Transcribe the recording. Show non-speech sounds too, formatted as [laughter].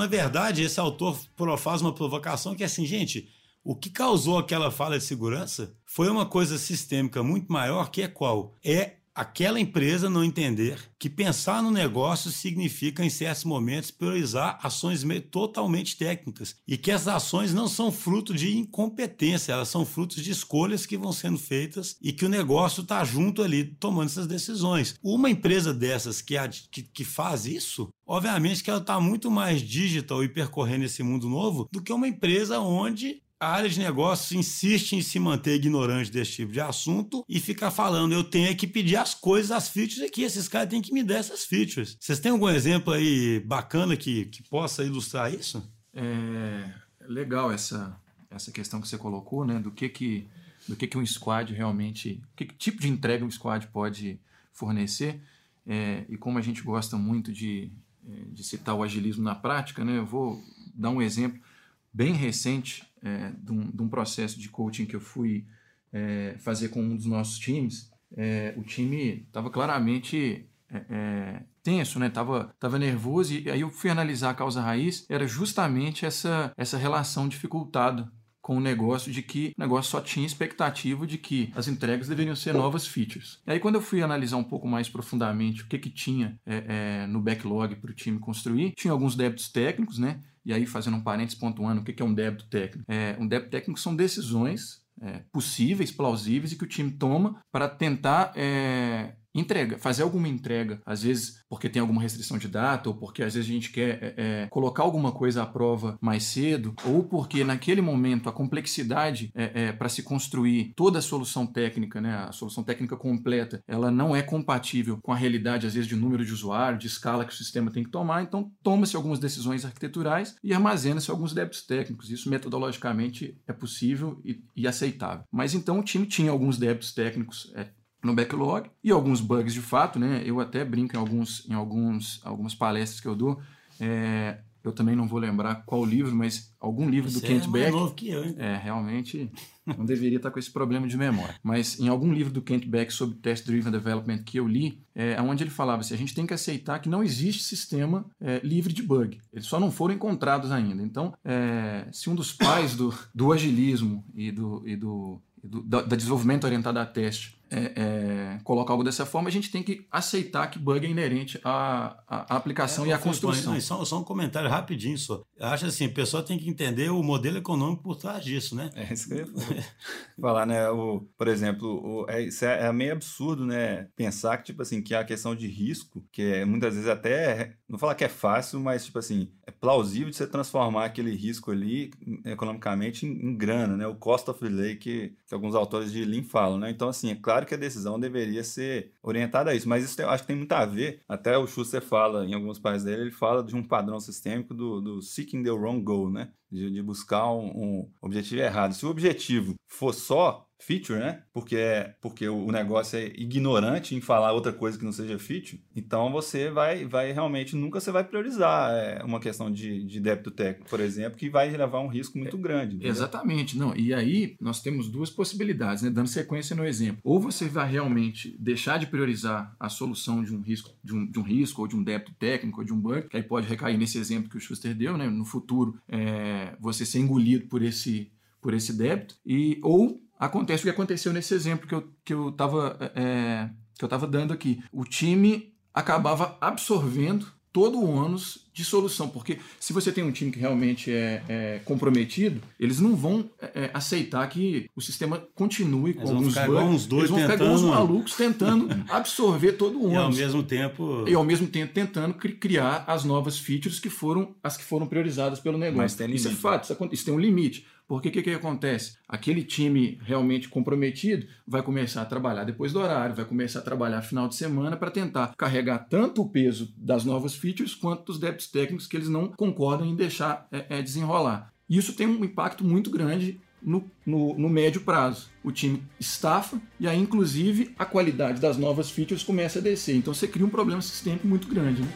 na verdade, esse autor faz uma provocação que é assim, gente, o que causou aquela falha de segurança foi uma coisa sistêmica muito maior, que é qual? É aquela empresa não entender que pensar no negócio significa, em certos momentos, priorizar ações totalmente técnicas e que essas ações não são fruto de incompetência, elas são frutos de escolhas que vão sendo feitas e que o negócio está junto ali tomando essas decisões. Uma empresa dessas que, que, que faz isso, obviamente que ela está muito mais digital e percorrendo esse mundo novo do que uma empresa onde a área de negócios insiste em se manter ignorante desse tipo de assunto e ficar falando, eu tenho que pedir as coisas, as features aqui, esses caras têm que me dar essas features. Vocês têm algum exemplo aí bacana que, que possa ilustrar isso? É legal essa, essa questão que você colocou, né, do que que, do que, que um squad realmente, que, que tipo de entrega um squad pode fornecer, é, e como a gente gosta muito de, é, de citar o agilismo na prática, né, eu vou dar um exemplo bem recente é, de, um, de, um, processo de coaching que eu fui é, fazer com um dos nossos times. É, o time estava claramente é, é, tenso, né? Tava, tava nervoso e aí eu fui analisar a causa raiz. Era justamente essa, essa relação dificultada com o negócio de que o negócio só tinha expectativa de que as entregas deveriam ser novas features. E aí quando eu fui analisar um pouco mais profundamente o que que tinha é, é, no backlog para o time construir, tinha alguns débitos técnicos, né? E aí fazendo um parênteses pontuando o que que é um débito técnico. É, um débito técnico são decisões é, possíveis, plausíveis e que o time toma para tentar é, entrega, fazer alguma entrega, às vezes porque tem alguma restrição de data, ou porque às vezes a gente quer é, é, colocar alguma coisa à prova mais cedo, ou porque naquele momento a complexidade é, é para se construir toda a solução técnica, né, a solução técnica completa, ela não é compatível com a realidade, às vezes, de número de usuário, de escala que o sistema tem que tomar, então toma-se algumas decisões arquiteturais e armazena-se alguns débitos técnicos. Isso metodologicamente é possível e, e aceitável. Mas então o time tinha alguns débitos técnicos é, no backlog e alguns bugs de fato, né? Eu até brinco em alguns em alguns algumas palestras que eu dou. É, eu também não vou lembrar qual livro, mas algum livro Você do Kent é Beck. Novo que eu, hein? É, realmente não deveria estar com esse problema de memória. Mas em algum livro do Kent Beck sobre Test Driven Development que eu li, é onde ele falava assim, a gente tem que aceitar que não existe sistema é, livre de bug. Eles só não foram encontrados ainda. Então, é, se um dos pais do, do agilismo e do, e do, do da, da desenvolvimento orientado a teste é, é, coloca algo dessa forma, a gente tem que aceitar que bug é inerente à, à aplicação é, e à construção. Não, só, só, um comentário rapidinho só. Eu acho assim, a pessoa tem que entender o modelo econômico por trás disso, né? É isso que eu ia falar, [laughs] né? O, por exemplo, o, é, isso é, é, meio absurdo, né? Pensar que, tipo assim, que a questão de risco, que é, muitas vezes até, não falar que é fácil, mas, tipo assim, é plausível de você transformar aquele risco ali economicamente em, em grana, né? O cost of delay que, que alguns autores de Lean falam, né? Então, assim, é claro claro que a decisão deveria ser orientada a isso, mas isso tem, acho que tem muito a ver. Até o Schuster fala, em alguns países dele, ele fala de um padrão sistêmico do, do seeking the wrong goal, né? De, de buscar um, um objetivo errado. Se o objetivo for só feature, né? Porque, é, porque o negócio é ignorante em falar outra coisa que não seja feature. Então você vai, vai realmente, nunca você vai priorizar é, uma questão de, de débito técnico, por exemplo, que vai levar um risco muito é, grande. Entendeu? Exatamente. Não, e aí nós temos duas possibilidades, né? Dando sequência no exemplo. Ou você vai realmente deixar de priorizar a solução de um risco, de um, de um risco, ou de um débito técnico, ou de um bug, que aí pode recair nesse exemplo que o Schuster deu, né? No futuro, é, você ser engolido por esse por esse débito, e ou acontece o que aconteceu nesse exemplo que eu que eu estava é, que eu tava dando aqui. O time acabava absorvendo todo o ônus de solução, porque se você tem um time que realmente é, é comprometido, eles não vão é, é aceitar que o sistema continue com alguns bugs. Dois eles vão tentando, ficar uns malucos tentando [laughs] absorver todo o ônus. E ao mesmo tempo... E ao mesmo tempo tentando criar as novas features que foram as que foram priorizadas pelo negócio. Mas tem isso é fato, isso tem um limite. Porque o que, que acontece? Aquele time realmente comprometido vai começar a trabalhar depois do horário, vai começar a trabalhar final de semana para tentar carregar tanto o peso das novas features quanto dos débitos técnicos que eles não concordam em deixar é, é, desenrolar. Isso tem um impacto muito grande no, no, no, médio prazo. O time estafa e aí, inclusive, a qualidade das novas features começa a descer. Então você cria um problema sistêmico muito grande. Né?